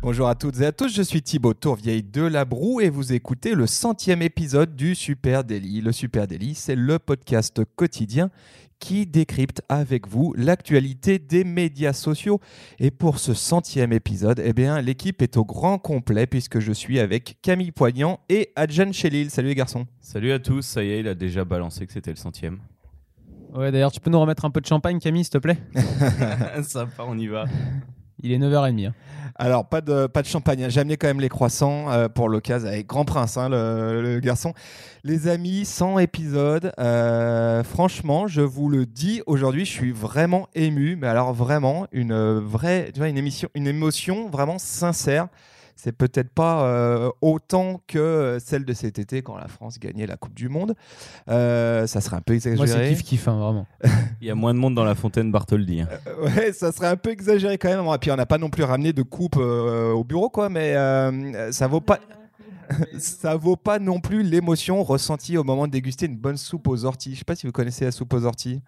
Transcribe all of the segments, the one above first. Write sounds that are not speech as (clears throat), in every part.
Bonjour à toutes et à tous, je suis Thibaut Tourvieille de La Broue et vous écoutez le centième épisode du Super Daily. Le Super Daily, c'est le podcast quotidien qui décrypte avec vous l'actualité des médias sociaux. Et pour ce centième épisode, eh bien, l'équipe est au grand complet puisque je suis avec Camille Poignant et Adjan Chelil. Salut les garçons. Salut à tous, ça y est, il a déjà balancé que c'était le centième. Ouais, d'ailleurs, tu peux nous remettre un peu de champagne, Camille, s'il te plaît? (laughs) (laughs) Sympa, on y va. Il est 9h30. hein. Alors, pas de, pas de champagne, hein. j'ai amené quand même les croissants euh, pour l'occasion avec Grand Prince, hein, le, garçon. Les amis, 100 épisodes. euh, franchement, je vous le dis, aujourd'hui, je suis vraiment ému, mais alors vraiment, une euh, vraie, une, émission, une émotion vraiment sincère. C'est peut-être pas euh, autant que celle de cet été quand la France gagnait la Coupe du Monde. Euh, ça serait un peu exagéré. Moi, c'est kiff-kiff, hein, vraiment. Il y a moins de monde dans la fontaine Bartholdi. hein. Euh, ouais, ça serait un peu exagéré quand même. Et puis on n'a pas non plus ramené de coupe euh, au bureau, quoi. Mais euh, ça vaut pas. (laughs) ça vaut pas non plus l'émotion ressentie au moment de déguster une bonne soupe aux orties. Je sais pas si vous connaissez la soupe aux orties.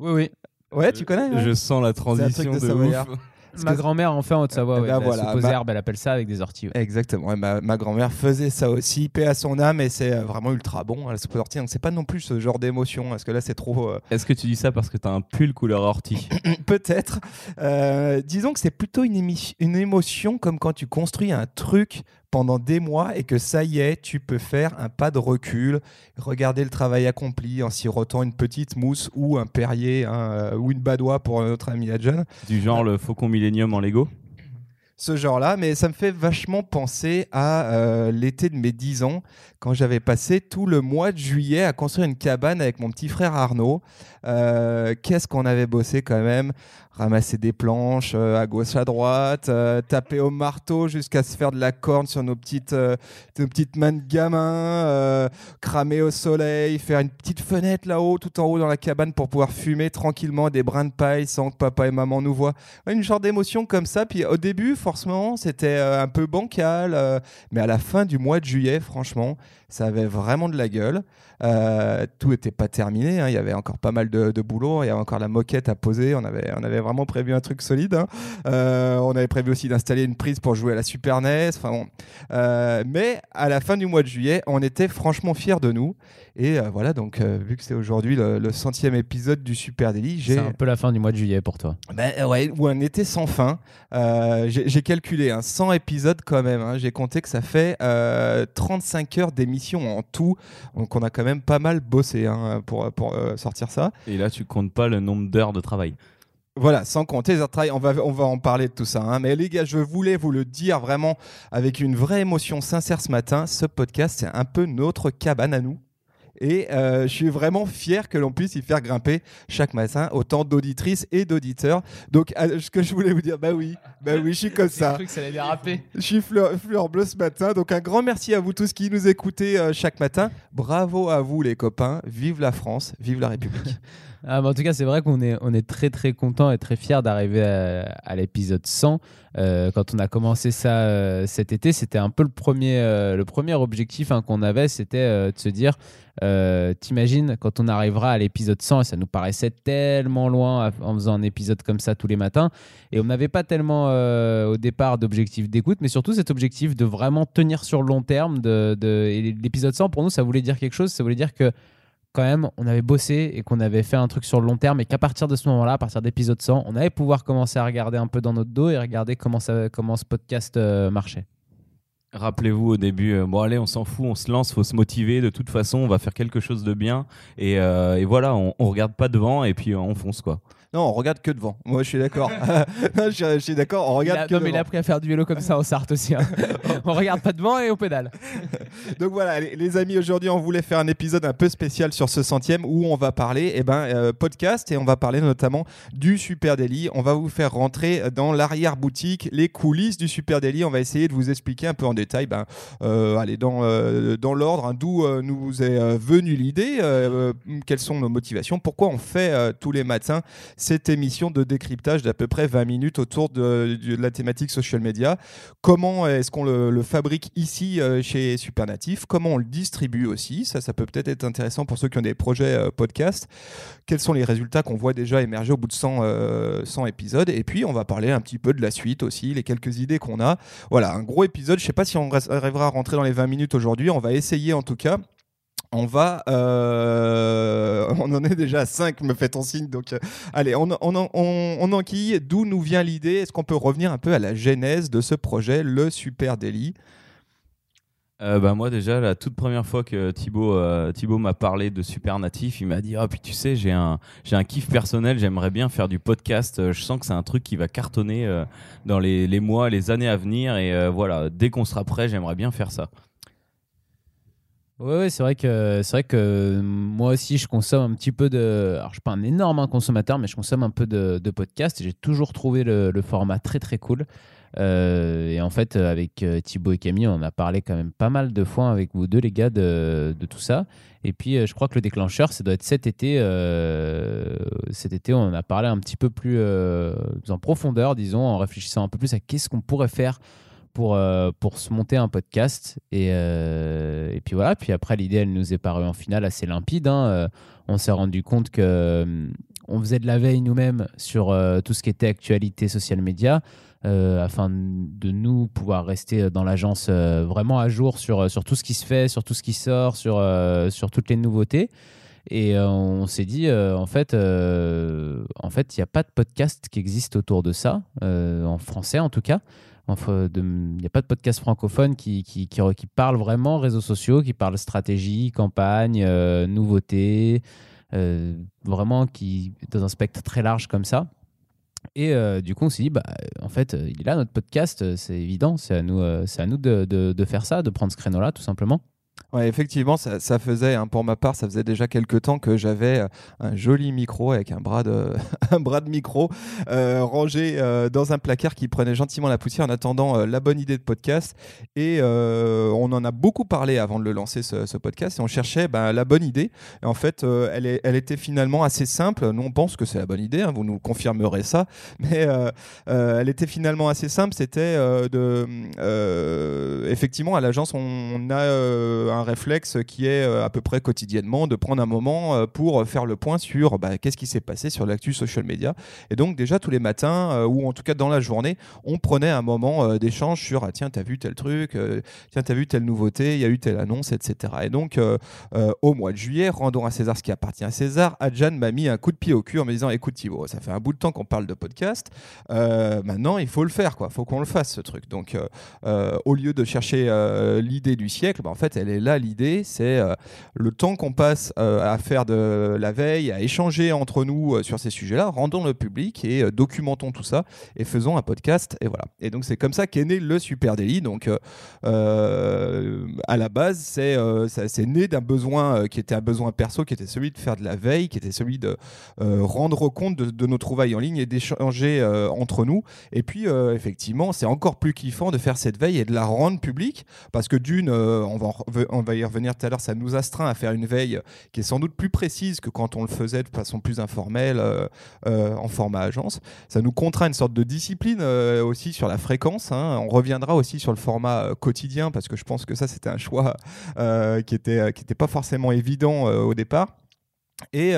Oui, oui. Ouais, tu connais ouais Je sens la de transition de, Savoyard. ouf. Ma grand-mère en fait en Haute-Savoie. Eh Ouais, la voilà, bah- herbes, elle appelle ça avec des orties. ouais. Exactement. Ma ma grand-mère faisait ça aussi, paix à son âme, et c'est euh, vraiment ultra bon hein, la soupe aux orties. Donc c'est pas non plus ce genre d'émotion, parce que là c'est trop. euh, Est-ce que tu dis ça parce que t'as un pull couleur ortie (coughs) Peut-être. Euh, disons que c'est plutôt une, émi- une émotion comme quand tu construis un truc pendant des mois et que ça y est, tu peux faire un pas de recul, regarder le travail accompli en sirotant une petite mousse ou un Perrier hein, euh, ou une badoie pour notre ami Adjan. Du genre le Faucon Millennium en Lego Ce genre-là, mais ça me fait vachement penser à euh, l'été de mes 10 ans, quand j'avais passé tout le mois de juillet à construire une cabane avec mon petit frère Arnaud. Euh, Qu'est-ce qu'on avait bossé quand même? Ramasser des planches euh, à gauche, à droite, euh, taper au marteau jusqu'à se faire de la corne sur nos petites, euh, nos petites mains de gamin, cramer au soleil, faire une petite fenêtre là-haut, tout en haut dans la cabane pour pouvoir fumer tranquillement des brins de paille sans que papa et maman nous voient. Une genre d'émotion comme ça. Puis au début, forcément, c'était un peu bancal, mais à la fin du mois de juillet, franchement, ça avait vraiment de la gueule. Tout n'était pas terminé. hein. Il y avait encore pas mal de, de boulot. Il y avait encore la moquette à poser. On avait, on avait vraiment prévu un truc solide. hein. Euh, on avait prévu aussi d'installer une prise pour jouer à la Super NES. Enfin, bon. Euh, mais à la fin du mois de juillet, on était franchement fiers de nous. Et euh, voilà, donc euh, vu que c'est aujourd'hui le, le centième épisode du Super Daily, j'ai C'est un peu la fin du mois de juillet pour toi. ouais, ou un été sans fin. Euh, J'ai j'ai calculé, hein, 100 épisodes quand même. hein. J'ai compté que ça fait euh, 35 heures d'émission en tout. Donc on a quand même pas mal bossé hein, pour, pour euh, sortir ça. Et là, tu comptes pas le nombre d'heures de travail. Voilà, sans compter les travail, on va, on va en parler de tout ça. hein. Mais les gars, je voulais vous le dire vraiment avec une vraie émotion sincère ce matin. Ce podcast, c'est un peu notre cabane à nous. Et euh, je suis vraiment fier que l'on puisse y faire grimper chaque matin autant d'auditrices et d'auditeurs. Donc, euh, ce que je voulais vous dire, bah oui, bah oui, je suis comme ça. que ça allait déraper. Je suis fleur, fleur bleue ce matin. Donc, un grand merci à vous tous qui nous écoutez euh, chaque matin. Bravo à vous, les copains. Vive la France, vive la République. (laughs) Ah, bah, en tout cas, c'est vrai qu'on est, très très content et très fier d'arriver à, l'épisode 100. Euh, quand on a commencé ça euh, cet été, c'était un peu le premier, euh, objectif hein, qu'on avait, c'était de se dire, t'imagines quand on arrivera à l'épisode 100, et ça nous paraissait tellement loin en faisant un épisode comme ça tous les matins, et on n'avait pas tellement au départ d'objectif d'écoute, mais surtout cet objectif de vraiment tenir sur le long terme. De, l'épisode 100, pour nous, ça voulait dire quelque chose, ça voulait dire que quand même, on avait bossé et qu'on avait fait un truc sur le long terme et qu'à partir de ce moment-là, à partir d'épisode 100, on allait pouvoir commencer à regarder un peu dans notre dos et regarder comment, ça, comment ce podcast euh, marchait. Rappelez-vous au début, euh, bon allez, on s'en fout, on se lance, faut se motiver. De toute façon, on va faire quelque chose de bien. Et, euh, voilà, on, on regarde pas devant et puis on fonce quoi. Non, on regarde que devant. Moi, je suis d'accord. (laughs) Je, je suis d'accord, on regarde a- que non, mais il devant. a appris à faire du vélo comme ça en Sarthe aussi. hein. (laughs) on regarde pas devant et on pédale. (laughs) Donc voilà, les, les amis, aujourd'hui, on voulait faire un épisode un peu spécial sur ce centième où on va parler eh ben, euh, podcast et on va parler notamment du Super Daily. On va vous faire rentrer dans l'arrière-boutique, les coulisses du Super Daily. On va essayer de vous expliquer un peu en détail, ben, allez, dans, dans l'ordre, hein, d'où nous est venue l'idée, quelles sont nos motivations, pourquoi on fait tous les matins cette émission de décryptage d'à peu près 20 minutes autour de, la thématique social media, comment est-ce qu'on le, fabrique ici chez Supernatif, comment on le distribue aussi, ça, ça peut peut-être être intéressant pour ceux qui ont des projets podcast, quels sont les résultats qu'on voit déjà émerger au bout de 100, 100 épisodes, et puis on va parler un petit peu de la suite aussi, les quelques idées qu'on a. Voilà, un gros épisode. Je sais pas si on arrivera à rentrer dans les 20 minutes aujourd'hui. On va essayer en tout cas. On va. Euh, (laughs) on en est déjà à 5, me fait-on signe. Donc, euh, allez, on, on, on, enquille. D'où nous vient l'idée? Est-ce qu'on peut revenir un peu à la genèse de ce projet, le Super Daily? Euh, bah, moi déjà la toute première fois que Thibaut, Thibaut m'a parlé de Supernatif, il m'a dit ah puis tu sais j'ai un j'ai un kiff personnel, j'aimerais bien faire du podcast. Je sens que c'est un truc qui va cartonner dans les, les, mois, les années à venir et voilà dès qu'on sera prêt, j'aimerais bien faire ça. Oui, ouais, c'est vrai que c'est vrai que moi aussi je consomme un petit peu de. Alors je suis pas un énorme consommateur, mais je consomme un peu de, podcasts. J'ai toujours trouvé le, format très très cool. Euh, et en fait, avec euh, Thibaut et Camille, on a parlé quand même pas mal de fois avec vous deux, les gars, de, tout ça. Et puis, euh, je crois que le déclencheur, ça doit être cet été. cet été, on a parlé un petit peu plus en profondeur, disons, en réfléchissant un peu plus à qu'est-ce qu'on pourrait faire pour, pour se monter un podcast. Et, et puis voilà, puis après, l'idée, elle nous est parue en finale assez limpide. Hein. on s'est rendu compte que on faisait de la veille nous-mêmes sur tout ce qui était actualité social média. Euh, afin de nous pouvoir rester dans l'agence euh, vraiment à jour sur, euh, sur tout ce qui se fait, sur tout ce qui sort, sur, sur toutes les nouveautés. Et on s'est dit, en fait, en fait, il n'y a pas de podcast qui existe autour de ça, en français en tout cas. Il n'y a pas de podcast francophone qui, qui, qui, parle vraiment réseaux sociaux, qui parle stratégie, campagne, nouveautés, vraiment qui dans un spectre très large comme ça. Et euh, du coup, on s'est dit, bah, en fait, euh, il est là notre podcast, euh, c'est évident, c'est à nous, à nous de, de, de, faire ça, de prendre ce créneau-là, tout simplement. Effectivement, ça, faisait, hein, pour ma part, ça faisait déjà quelques temps que j'avais euh, un joli micro avec un bras de, (laughs) un bras de micro euh, rangé euh, dans un placard qui prenait gentiment la poussière en attendant la bonne idée de podcast. Et on en a beaucoup parlé avant de le lancer, ce, podcast, et on cherchait ben, la bonne idée. Et en fait, elle, était finalement assez simple. Nous, on pense que c'est la bonne idée, hein, vous nous confirmerez ça, (laughs) mais elle était finalement assez simple. C'était de. effectivement, à l'agence, on a un réflexe qui est euh, à peu près quotidiennement de prendre un moment euh, pour faire le point sur bah, qu'est-ce qui s'est passé sur l'actu social media. Et donc déjà tous les matins, euh, ou en tout cas dans la journée, on prenait un moment d'échange sur ah, tiens, t'as vu tel truc, tiens, t'as vu telle nouveauté, il y a eu telle annonce, etc. Et donc au mois de juillet, rendons à César ce qui appartient à César, Adjan m'a mis un coup de pied au cul en me disant écoute Thibaut, ça fait un bout de temps qu'on parle de podcast, maintenant il faut le faire, quoi, faut qu'on le fasse ce truc. Donc au lieu de chercher l'idée du siècle, bah, en fait elle est là l'idée, c'est euh, le temps qu'on passe euh, à faire de la veille, à échanger entre nous euh, sur ces sujets-là, rendons le public et documentons tout ça et faisons un podcast. Et voilà. Et donc c'est comme ça qu'est né le Super Daily. Donc à la base, c'est c'est né d'un besoin qui était un besoin perso, qui était celui de faire de la veille, qui était celui de rendre compte de, nos trouvailles en ligne et d'échanger entre nous. Et puis effectivement, c'est encore plus kiffant de faire cette veille et de la rendre publique parce que d'une, on va on va y revenir tout à l'heure, ça nous astreint à faire une veille qui est sans doute plus précise que quand on le faisait de façon plus informelle euh, euh, en format agence. Ça nous contraint une sorte de discipline euh, aussi sur la fréquence. Hein. On reviendra aussi sur le format quotidien parce que je pense que ça c'était un choix qui était qui était pas forcément évident au départ. Et,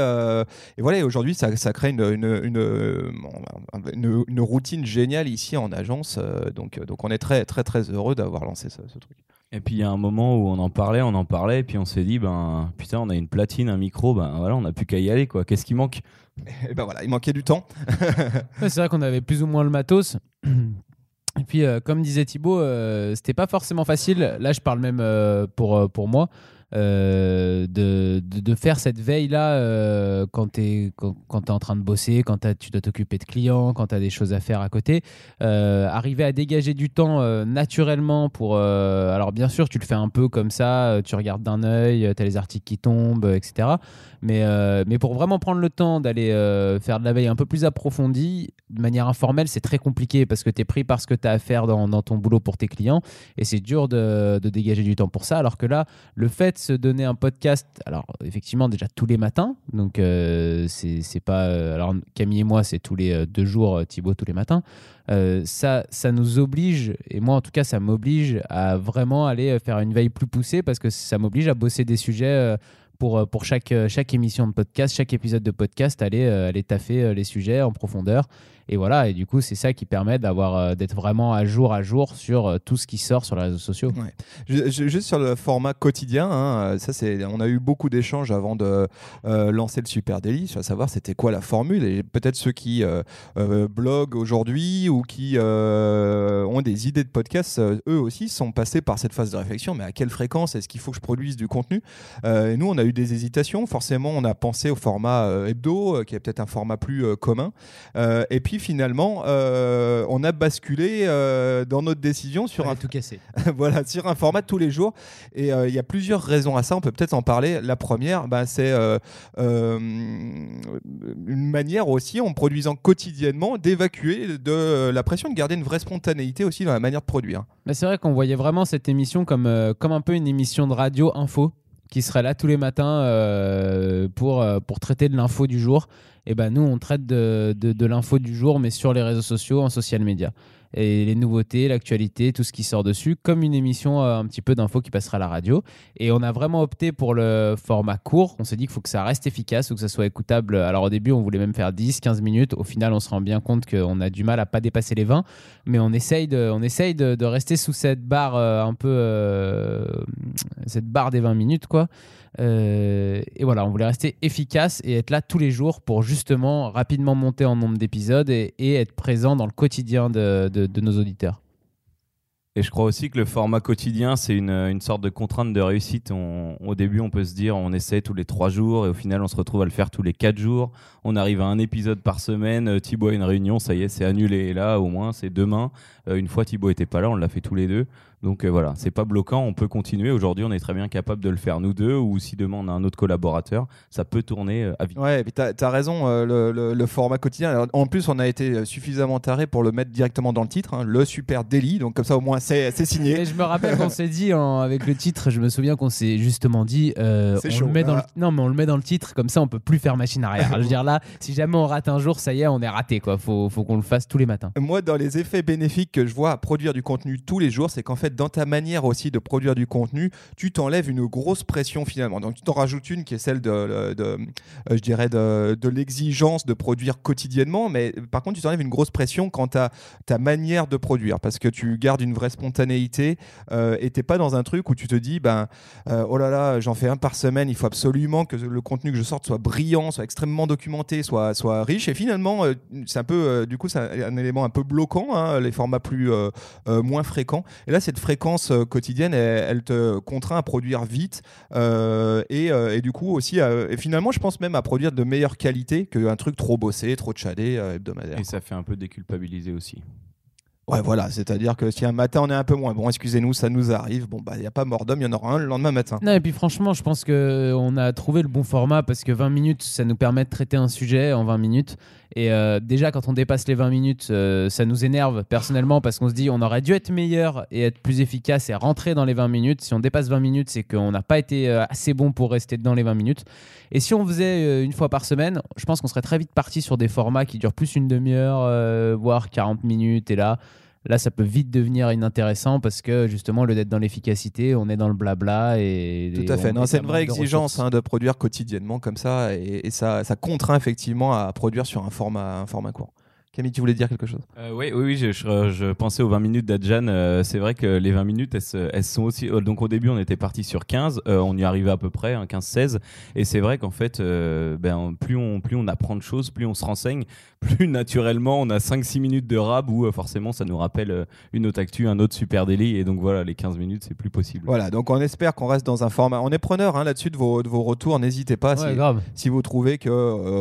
voilà, aujourd'hui, ça, crée une, une, routine géniale ici en agence. donc, donc, on est très, très, très heureux d'avoir lancé ce, truc. Et puis il y a un moment où on en parlait, on en parlait, et puis on s'est dit, ben putain, on a une platine, un micro, ben voilà, on n'a plus qu'à y aller, quoi. Qu'est-ce qui manque? Et ben voilà, il manquait du temps. (laughs) c'est vrai qu'on avait plus ou moins le matos. (clears throat) Et puis, euh, comme disait Thibaut, euh, c'était pas forcément facile. Là, je parle même euh, pour, pour moi. Euh, de, de, faire cette veille-là euh, quand tu es, quand, quand en train de bosser, quand tu dois t'occuper de clients, quand tu as des choses à faire à côté. Euh, arriver à dégager du temps naturellement pour... alors bien sûr, tu le fais un peu comme ça, tu regardes d'un œil, tu as les articles qui tombent, etc. Mais, mais pour vraiment prendre le temps d'aller faire de la veille un peu plus approfondie, de manière informelle, c'est très compliqué parce que tu es pris par ce que tu as à faire dans, dans ton boulot pour tes clients et c'est dur de, de dégager du temps pour ça. Alors que là, le fait se donner un podcast, alors effectivement, déjà tous les matins, donc euh, c'est pas. euh, alors Camille et moi, c'est tous les euh, deux jours, euh, Thibaut tous les matins. Ça, ça nous oblige, et moi en tout cas, ça m'oblige à vraiment aller faire une veille plus poussée parce que ça m'oblige à bosser des sujets. pour, pour chaque, chaque émission de podcast, chaque épisode de podcast, aller, aller taffer les sujets en profondeur. Et voilà, et du coup, c'est ça qui permet d'avoir, euh, d'être vraiment à jour à jour sur euh, tout ce qui sort sur les réseaux sociaux. Juste sur le format quotidien, hein, ça c'est, on a eu beaucoup d'échanges avant de euh, lancer le Super Daily, à savoir c'était quoi la formule et peut-être ceux qui euh, euh, bloguent aujourd'hui ou qui euh, ont des idées de podcast, euh, eux aussi sont passés par cette phase de réflexion. Mais à quelle fréquence est-ce qu'il faut que je produise du contenu? Euh, Et nous, on a eu des hésitations. Forcément, on a pensé au format euh, hebdo, euh, qui est peut-être un format plus euh, commun. Euh, et puis finalement, euh, on a basculé euh, dans notre décision sur un tout cassé. (laughs) voilà, sur un format tous les jours. Et euh, il y a plusieurs raisons à ça. On peut peut-être en parler. La première, bah, c'est euh, euh, une manière aussi, en produisant quotidiennement, d'évacuer de euh, la pression, de garder une vraie spontanéité aussi dans la manière de produire. Mais c'est vrai qu'on voyait vraiment cette émission comme, euh, comme un peu une émission de radio info qui serait là tous les matins euh, pour, euh, pour traiter de l'info du jour. Et ben nous, on traite de l'info du jour, mais sur les réseaux sociaux, en social media. Et les nouveautés, l'actualité, tout ce qui sort dessus, comme une émission euh, un petit peu d'info qui passera à la radio. Et on a vraiment opté pour le format court. On s'est dit qu'il faut que ça reste efficace ou que ça soit écoutable. Alors au début, on voulait même faire 10, 15 minutes. Au final, on se rend bien compte qu'on a du mal à pas dépasser les 20 mais on essaye de, on essaye de rester sous cette barre euh, un peu euh, cette barre des 20 minutes quoi Euh, et voilà on voulait rester efficace et être là tous les jours pour justement rapidement monter en nombre d'épisodes et, être présent dans le quotidien de, nos auditeurs Et je crois aussi que le format quotidien, c'est une, une sorte de contrainte de réussite. Au début, on peut se dire, on essaie tous les trois jours, et au final, on se retrouve à le faire tous les quatre jours. On arrive à un épisode par semaine. euh, Thibaut a une réunion, ça y est, c'est annulé. Et là, au moins, c'est demain. Euh, une fois, Thibaut était pas là, on l'a fait tous les deux. Donc euh, voilà, c'est pas bloquant, on peut continuer. Aujourd'hui, on est très bien capable de le faire nous deux, ou si demain on a un autre collaborateur, ça peut tourner euh, à vite. Ouais, et puis t'as as raison, euh, le, le- le format quotidien. Alors, en plus, on a été suffisamment taré pour le mettre directement dans le titre, hein, le Super Daily. Donc comme ça, au moins, c'est signé. Et je me rappelle qu'on s'est dit en- avec le titre, je me souviens qu'on s'est justement dit, euh, on chaud, le met dans le, voilà. non mais on le met dans le titre, comme ça on peut plus faire machine arrière. je veux dire là, si jamais on rate un jour, ça y est, on est raté quoi. Faut, faut qu'on le fasse tous les matins. Moi, dans les effets bénéfiques que je vois à produire du contenu tous les jours, c'est qu'en fait, dans ta manière aussi de produire du contenu, tu t'enlèves une grosse pression finalement. Donc, tu t'en rajoutes une qui est celle de, de- euh, je dirais, de, l'exigence de produire quotidiennement. Mais par contre, tu t'enlèves une grosse pression quant à ta manière de produire parce que tu gardes une vraie spontanéité euh, et t'es pas dans un truc où tu te dis, ben, euh, oh là là, j'en fais un par semaine, il faut absolument que le contenu que je sorte soit brillant, soit extrêmement documenté, soit, soit riche. Et finalement, euh, c'est un peu, euh, du coup, c'est un, un élément un peu bloquant, hein, les formats plus euh, euh, moins fréquents. Et là, cette fréquence euh, quotidienne, elle, elle te contraint à produire vite euh, et, euh, et du coup aussi, euh, et finalement, je pense même à produire de meilleure qualité qu'un truc trop bossé, trop tchadé euh, hebdomadaire. Et ça fait un peu déculpabiliser aussi. Ouais, voilà, c'est-à-dire que si un matin on est un peu moins bon, excusez-nous, ça nous arrive. Bon, bah, il n'y a pas mort d'homme, il y en aura un le lendemain matin. Non, et puis franchement, je pense qu'on a trouvé le bon format parce que 20 minutes, ça nous permet de traiter un sujet en 20 minutes. Et euh, déjà, quand on dépasse les 20 minutes, euh, ça nous énerve personnellement parce qu'on se dit on aurait dû être meilleur et être plus efficace et rentrer dans les 20 minutes. Si on dépasse 20 minutes, c'est qu'on n'a pas été euh, assez bon pour rester dans les 20 minutes. Et si on faisait une fois par semaine, je pense qu'on serait très vite parti sur des formats qui durent plus une demi-heure, voire 40 minutes. Et là, Là, ça peut vite devenir inintéressant parce que justement, au lieu d'être dans l'efficacité, on est dans le blabla. Et, Tout à fait. Non, c'est une vraie de exigence hein, de produire quotidiennement comme ça, et, et ça, ça contraint effectivement à produire sur un format, un format court. Camille, tu voulais dire quelque chose? Euh, oui, oui, oui, je, je- je pensais aux 20 minutes d'Adjan. euh, c'est vrai que les 20 minutes, elles, se- elles sont aussi. euh, Donc au début, on était parti sur 15, euh, on y arrivait à peu près, hein, 15-16. Et c'est vrai qu'en fait, euh, ben, plus, on, plus on apprend de choses, plus on se renseigne, (laughs) plus naturellement, on a 5-6 minutes de rab où euh, forcément, ça nous rappelle une autre actu, un autre super délit. Et donc voilà, les 15 minutes, c'est plus possible. Voilà, donc on espère qu'on reste dans un format. On est preneur hein, là-dessus de vos, de vos retours. N'hésitez pas Ouais, si, grave. si vous trouvez que euh,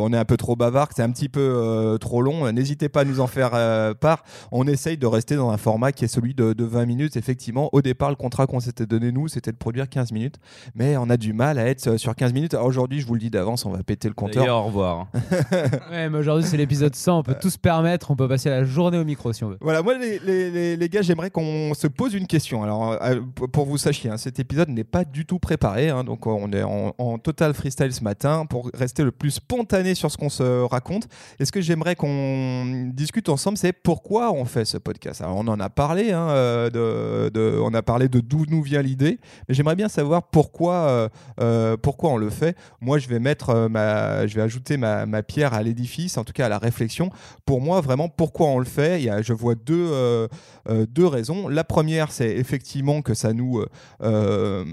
on est un peu trop bavard, que c'est un petit peu euh, trop long. euh, N'hésitez pas à nous en faire euh, part. On essaye de rester dans un format qui est celui de, de 20 minutes. Effectivement, au départ, le contrat qu'on s'était donné nous, c'était de produire 15 minutes, mais on a du mal à être euh, sur 15 minutes. Alors, Aujourd'hui, je vous le dis d'avance, on va péter le compteur. D'ailleurs, au revoir. (laughs) Ouais, mais aujourd'hui, c'est l'épisode 100. On peut tout se permettre. On peut passer la journée au micro si on veut. Voilà, moi les, les- les- les gars, j'aimerais qu'on se pose une question. Alors, euh, pour- vous sachiez, hein, cet épisode n'est pas du tout préparé, hein, donc on est en, en total freestyle ce matin pour rester le plus spontané sur ce qu'on se raconte. Et ce que j'aimerais qu'on discute ensemble, c'est pourquoi on fait ce podcast. Alors, on en a parlé, hein, euh, on a parlé de d'où nous vient l'idée, mais j'aimerais bien savoir pourquoi, euh, euh, pourquoi on le fait. Moi, je vais mettre euh, ma, je vais ajouter ma, pierre à l'édifice, en tout cas à la réflexion pour moi, vraiment, pourquoi on le fait Il y a, Je vois deux, euh, euh, deux raisons. La première, c'est effectivement que ça nous, euh, euh,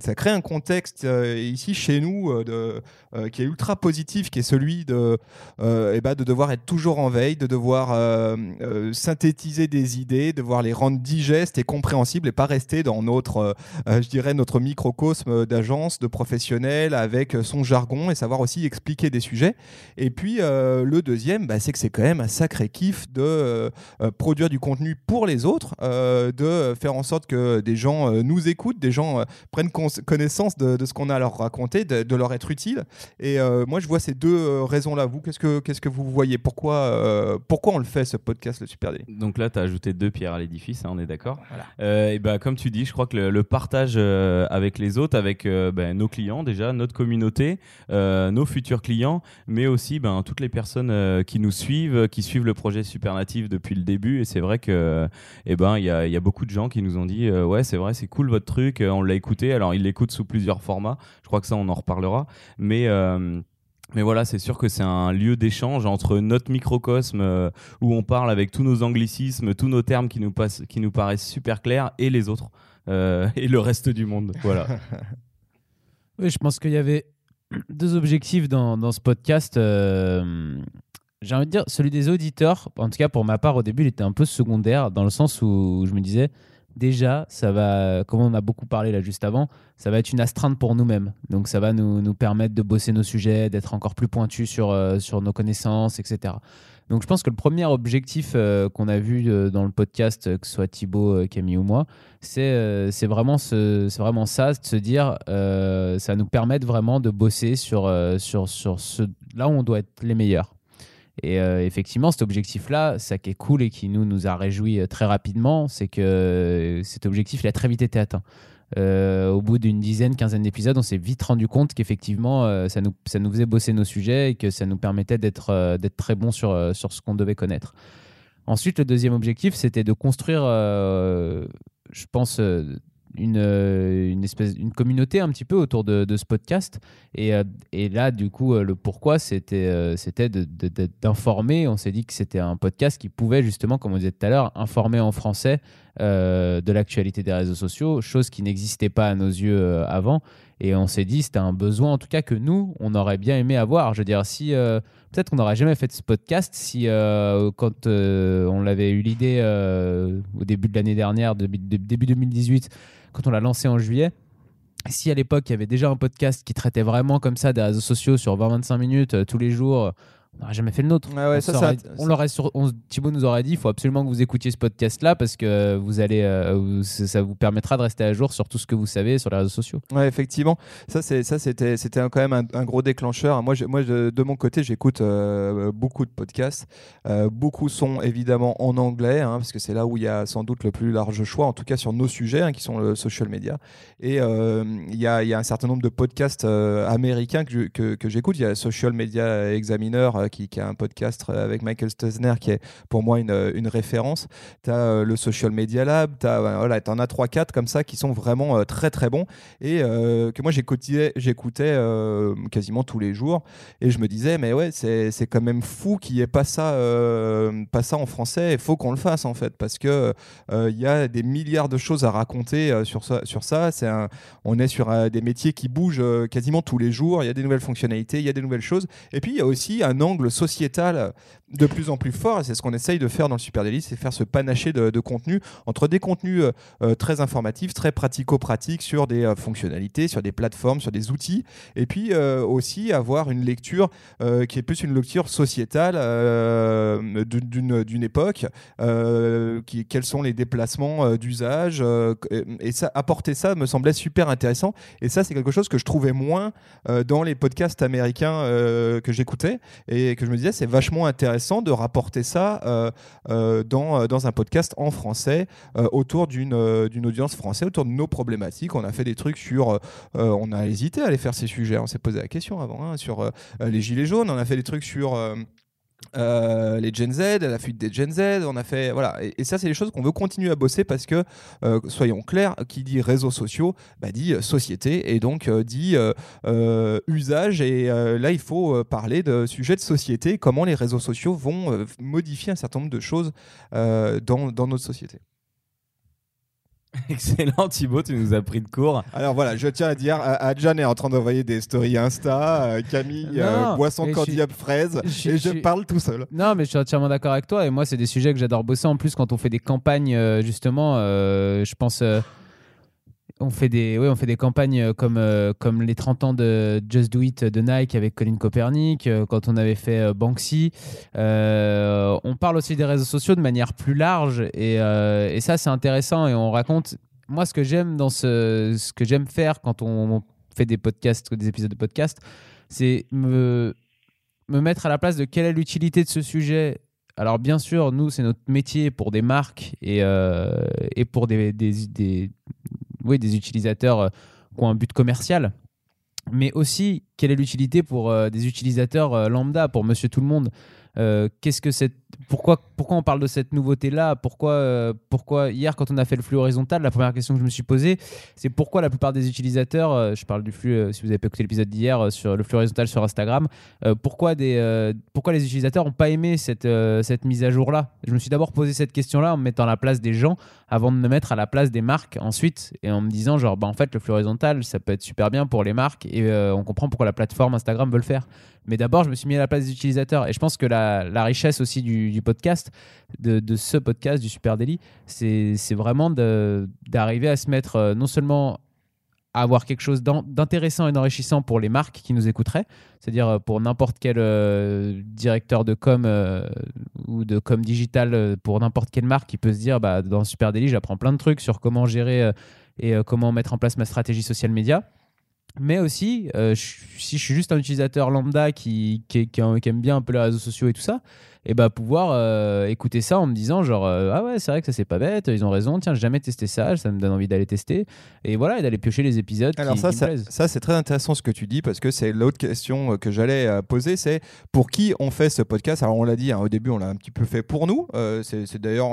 ça crée un contexte euh, ici chez nous euh, euh, qui est ultra positif, qui est celui de, euh, eh ben, de devoir être toujours en veille, de devoir euh, euh, synthétiser des idées, de devoir les rendre digestes et compréhensibles et pas rester dans notre, euh, je dirais, notre microcosme d'agence, de professionnels avec son jargon et savoir aussi expliquer des sujets. Et puis le deuxième, bah, c'est que c'est quand même un sacré kiff de produire du contenu pour les autres, de faire en sorte que des gens nous écoutent, des gens prennent connaissance de, ce qu'on a à leur raconter, de, leur être utile. Et moi, je vois ces deux raisons-là. Vous, qu'est-ce que qu'est-ce que vous voyez? Pourquoi euh, pourquoi on le fait ce podcast, le Super Daily? Donc là, tu as ajouté deux pierres à l'édifice, hein, on est d'accord Euh, et bah, Comme tu dis, je crois que le, le partage euh, avec les autres, avec ben, nos clients déjà, notre communauté, nos futurs clients, mais aussi ben, toutes les personnes qui nous suivent, qui suivent le projet Supernatif depuis le début. Et c'est vrai que eh ben, il y, a, y a beaucoup de gens qui nous ont dit Ouais, c'est vrai, c'est cool votre truc, on l'a écouté. Alors, ils l'écoutent sous plusieurs formats, je crois que ça, on en reparlera. Mais. Mais voilà, c'est sûr que c'est un lieu d'échange entre notre microcosme euh, où on parle avec tous nos anglicismes, tous nos termes qui nous, paraissent super clairs et les autres euh, (laughs) et le reste du monde. Voilà. (laughs) Oui, je pense qu'il y avait (clears throat) deux objectifs dans, dans ce podcast. euh, J'ai envie de dire, celui des auditeurs, en tout cas pour ma part, au début, il était un peu secondaire, dans le sens où je me disais, déjà, ça va, comme on a beaucoup parlé là juste avant, ça va être une astreinte pour nous-mêmes. Donc ça va nous, nous permettre de bosser nos sujets, d'être encore plus pointus sur, euh, sur nos connaissances, etc. Donc je pense que le premier objectif euh, qu'on a vu euh, dans le podcast, que ce soit Thibaut, Camille ou moi, c'est c'est vraiment, vraiment ça, de se dire, ça nous permet vraiment de bosser sur, sur, sur ce, là où on doit être les meilleurs. Et euh, effectivement, cet objectif-là, ça qui est cool et qui nous, nous a réjouis euh, très rapidement, c'est que euh, cet objectif, il a très vite été atteint. Au bout d'une dizaine, quinzaine d'épisodes, on s'est vite rendu compte qu'effectivement, ça, nous, ça nous faisait bosser nos sujets et que ça nous permettait d'être d'être très bon sur, sur ce qu'on devait connaître. Ensuite, le deuxième objectif, c'était de construire, je pense, une, euh, une espèce une communauté un petit peu autour de, ce podcast. Et, euh, et là, du coup, euh, le pourquoi, c'était c'était d'informer. On s'est dit que c'était un podcast qui pouvait justement, comme on disait tout à l'heure, informer en français de l'actualité des réseaux sociaux, chose qui n'existait pas à nos yeux avant. Et on s'est dit, c'était un besoin, en tout cas, que nous, on aurait bien aimé avoir. Je veux dire, si peut-être qu'on n'aurait jamais fait ce podcast si, quand on l'avait eu l'idée au début de l'année dernière, début, début 2018, quand on l'a lancé en juillet. Si à l'époque il y avait déjà un podcast qui traitait vraiment comme ça des réseaux sociaux sur 20-25 minutes euh, tous les jours, on n'aurait jamais fait le nôtre. Ah ouais, on ça, s'aurait- ça- on l'aurait sur, on- Thibaut nous aurait dit, il faut absolument que vous écoutiez ce podcast-là parce que vous allez, euh, ça vous permettra de rester à jour sur tout ce que vous savez sur les réseaux sociaux. Ouais, effectivement. Ça, c'est ça, c'était, quand même un, un gros déclencheur. Moi, je- moi, je- de mon côté, j'écoute euh, beaucoup de podcasts. Euh, beaucoup sont évidemment en anglais, hein, parce que c'est là où il y a sans doute le plus large choix, en tout cas sur nos sujets, hein, qui sont le social media. Et il y, a, il y a un certain nombre de podcasts américains que, que, que j'écoute. Il y a Social Media Examiner, euh, euh, qui, a un podcast euh, avec Michael Stelzner qui est pour moi une, euh, référence. Tu as le Social Media Lab, tu voilà, en as 3-4 comme ça qui sont vraiment euh, très très bons et euh, que moi j'écoutais, euh, quasiment tous les jours et je me disais, mais ouais, c'est quand même fou qu'il n'y ait pas ça, euh, pas ça en français. Il faut qu'on le fasse en fait parce que euh, il y a des milliards de choses à raconter euh, sur ça. Sur ça. C'est un, on est sur euh, des métiers qui bougent euh, quasiment tous les jours. Il y a des nouvelles fonctionnalités, il y a des nouvelles choses. Et puis il y a aussi un angle sociétal de plus en plus fort. Et c'est ce qu'on essaye de faire dans le Super Daily, c'est faire ce panaché de, contenu entre des contenus euh, euh, très informatifs, très pratico-pratiques sur des euh, fonctionnalités, sur des plateformes, sur des outils. Et puis aussi avoir une lecture qui est plus une lecture sociétale d'une- époque. quels sont les déplacements d'usage et ça apporter ça me semblait super intéressant et ça c'est quelque chose que je trouvais moins dans les podcasts américains que j'écoutais et que je me disais c'est vachement intéressant de rapporter ça euh, euh, dans, euh, dans un podcast en français autour d'une audience française autour de nos problématiques. On a fait des trucs sur on a hésité à aller faire ces sujets. On s'est posé la question avant hein, sur les gilets jaunes. On a fait des trucs sur euh, les Gen Z, la fuite des Gen Z, on a fait voilà et, ça c'est des choses qu'on veut continuer à bosser parce que euh, soyons clairs, qui dit réseaux sociaux bah, dit euh, société et donc dit usage et là il faut parler de sujets de société, comment les réseaux sociaux vont modifier un certain nombre de choses dans, dans notre société. (laughs) Excellent, Thibaut, tu nous as pris de court. Alors voilà, je tiens à dire, Adjan est en train d'envoyer des stories Insta, euh, Camille Non, euh, boit son fraise je- et je je- parle tout seul. Non, mais je suis entièrement d'accord avec toi. Et moi, c'est des sujets que j'adore bosser. En plus, quand on fait des campagnes, euh, justement, euh, je pense. euh, on fait des, on fait des campagnes euh, comme, euh, comme les 30 ans de Just Do It de Nike avec Colin Copernic, euh, quand on avait fait Banksy. On parle aussi des réseaux sociaux de manière plus large et, et ça, c'est intéressant. Et on raconte. Moi, ce que j'aime dans ce, ce que j'aime faire quand on fait des podcasts, des épisodes de podcast, c'est me, me mettre à la place de quelle est l'utilité de ce sujet. Alors bien sûr, nous, c'est notre métier pour des marques et, et pour des, des, des- oui, des utilisateurs euh, qui ont un but commercial. Mais aussi, quelle est l'utilité pour euh, des utilisateurs euh, lambda, pour monsieur tout le monde? Euh, Qu'est-ce que c'est pourquoi, pourquoi on parle de cette nouveauté-là? Pourquoi, euh, pourquoi hier, quand on a fait le flux horizontal, la première question que je me suis posée, c'est pourquoi la plupart des utilisateurs, euh, je parle du flux, si vous avez pas écouté l'épisode d'hier, sur le flux horizontal sur Instagram, pourquoi, des, pourquoi les utilisateurs n'ont pas aimé cette, cette mise à jour-là? Je me suis d'abord posé cette question-là en me mettant à la place des gens avant de me mettre à la place des marques ensuite et en me disant, genre, bah, en fait, le flux horizontal, ça peut être super bien pour les marques et on comprend pourquoi la plateforme Instagram veut le faire. Mais d'abord, je me suis mis à la place des utilisateurs et je pense que la, richesse aussi du, podcast, de, ce podcast, du Super Daily, c'est vraiment d'arriver à se mettre euh, non seulement à avoir quelque chose d'intéressant et d'enrichissant pour les marques qui nous écouteraient, c'est-à-dire euh, pour n'importe quel euh, directeur de com ou de com digital pour n'importe quelle marque qui peut se dire bah, dans Super Daily, j'apprends plein de trucs sur comment gérer et comment mettre en place ma stratégie social média. Mais aussi, euh, si je suis juste un utilisateur lambda qui- qui aime bien un peu les réseaux sociaux et tout ça, et bah pouvoir euh, écouter ça en me disant genre euh, ah ouais c'est vrai que ça c'est pas bête ils ont raison tiens j'ai jamais testé ça ça me donne envie d'aller tester et voilà et d'aller piocher les épisodes Alors qui, ça, qui ça, ça, c'est très intéressant ce que tu dis parce que c'est l'autre question euh, que j'allais poser, c'est pour qui on fait ce podcast? Alors on l'a dit hein, au début, on l'a un petit peu fait pour nous. Euh, c'est d'ailleurs,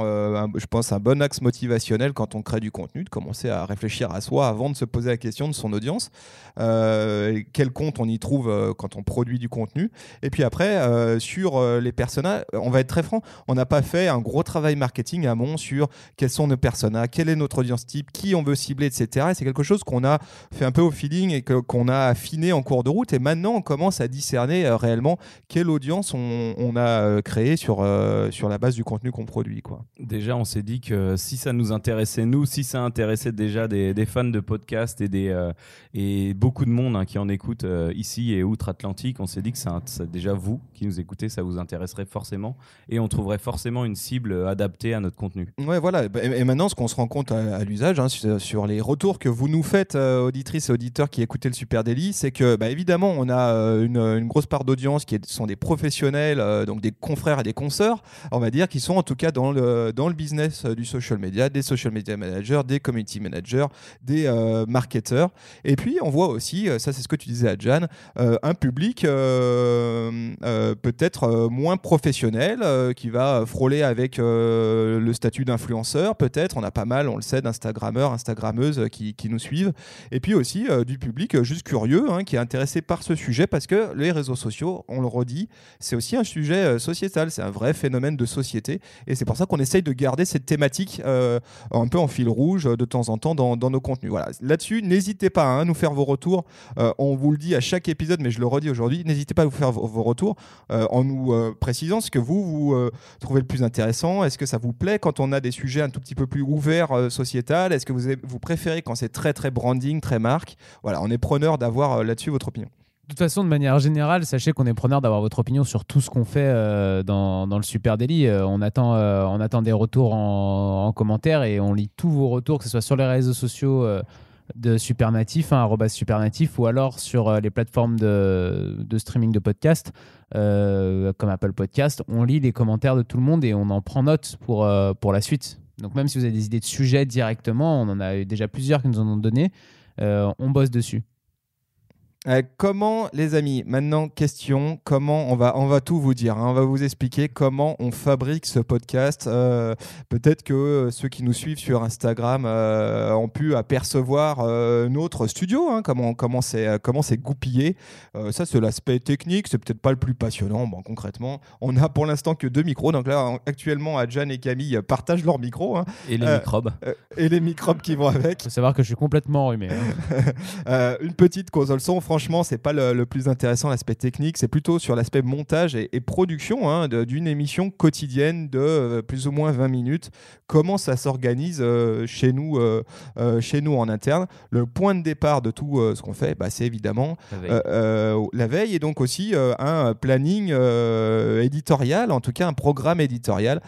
je pense, un bon axe motivationnel quand on crée du contenu, de commencer à réfléchir à soi avant de se poser la question de son audience. Quel compte on y trouve quand on produit du contenu. Et puis après, sur les personnages, on va être très franc, on n'a pas fait un gros travail marketing amont sur quels sont nos personas, quelle est notre audience type, qui on veut cibler, etc. Et c'est quelque chose qu'on a fait un peu au feeling et que- qu'on a affiné en cours de route. Et maintenant, on commence à discerner euh, réellement quelle audience on, a euh, créé sur, euh, sur la base du contenu qu'on produit. Quoi. Déjà, on s'est dit que si ça nous intéressait, nous, si ça intéressait déjà des, des fans de podcast et, des, et beaucoup de monde hein, qui en écoute ici et outre-Atlantique, on s'est dit que ça- déjà vous qui nous écoutez, ça vous intéresserait forcément. Et on trouverait forcément une cible adaptée à notre contenu. Ouais, voilà. Bah, Et et maintenant, ce qu'on se rend compte à, à l'usage, hein, sur, les retours que vous nous faites, euh, auditrices et auditeurs qui écoutez le Super Daily, c'est que, bah, évidemment, on a euh, une, grosse part d'audience qui sont des professionnels, euh, donc des confrères et des consoeurs, on va dire, qui sont en tout cas dans le, business euh, du social media, des social media managers, des community managers, des euh, marketeurs. Et puis, on voit aussi, euh, ça c'est ce que tu disais à Jan, euh, un public euh, euh, peut-être euh, moins professionnel euh, qui va frôler avec euh, le statut d'influenceur, peut-être. On a pas mal, on le sait, d'Instagrammeurs, Instagrammeuses euh, qui, nous suivent. Et puis aussi du public juste curieux hein, qui est intéressé par ce sujet parce que les réseaux sociaux, on le redit, c'est aussi un sujet sociétal, c'est un vrai phénomène de société. Et c'est pour ça qu'on essaye de garder cette thématique un peu en fil rouge de temps en temps dans, nos contenus. Voilà. Là-dessus, n'hésitez pas hein, à nous faire vos retours. On vous le dit à chaque épisode, mais je le redis aujourd'hui, n'hésitez pas à vous faire vos, vos retours en nous précisant ce que vous, vous euh, trouvez le plus intéressant? Est-ce que ça vous plaît quand on a des sujets un tout petit peu plus ouverts euh, sociétal? Est-ce que vous, vous préférez quand c'est très très branding, très marque? Voilà, on est preneur d'avoir euh, là-dessus votre opinion. De toute façon, de manière générale, sachez qu'on est preneur d'avoir votre opinion sur tout ce qu'on fait euh, dans, le Super Daily. On, attend, on attend des retours en, en commentaire et on lit tous vos retours, que ce soit sur les réseaux sociaux de Supernatif, hein, Supernatif, ou alors sur euh, les plateformes de, streaming de podcasts, euh, comme Apple Podcast. On lit les commentaires de tout le monde et on en prend note pour, euh, pour la suite. Donc même si vous avez des idées de sujets directement, on en a eu déjà plusieurs qui nous en ont donné, euh, on bosse dessus. Euh, comment, les amis, maintenant, question, comment on va, on va tout vous dire, hein, on va vous expliquer comment on fabrique ce podcast. Euh, Peut-être que euh, ceux qui nous suivent sur Instagram euh, ont pu apercevoir euh, notre studio, hein, comment comment c'est comment c'est goupillé. Euh, ça, c'est l'aspect technique, c'est peut-être pas le plus passionnant. Bon, concrètement, on a pour l'instant que deux micros, donc là, en- actuellement, Adjan et Camille partagent leurs micros hein, Et les Euh, microbes. euh, et les microbes qui vont avec. Il faut savoir que je suis complètement enrhumé. hein. (laughs) Euh, une petite console son, franchement, c'est pas le, le plus intéressant, l'aspect technique, c'est plutôt sur l'aspect montage et, et production hein, d'une émission quotidienne de euh, plus ou moins 20 minutes. Comment ça s'organise euh, chez, nous, euh, chez nous en interne Le point de départ de tout ce qu'on fait, bah, c'est évidemment la veille. la veille et donc aussi un planning éditorial, en tout cas un programme éditorial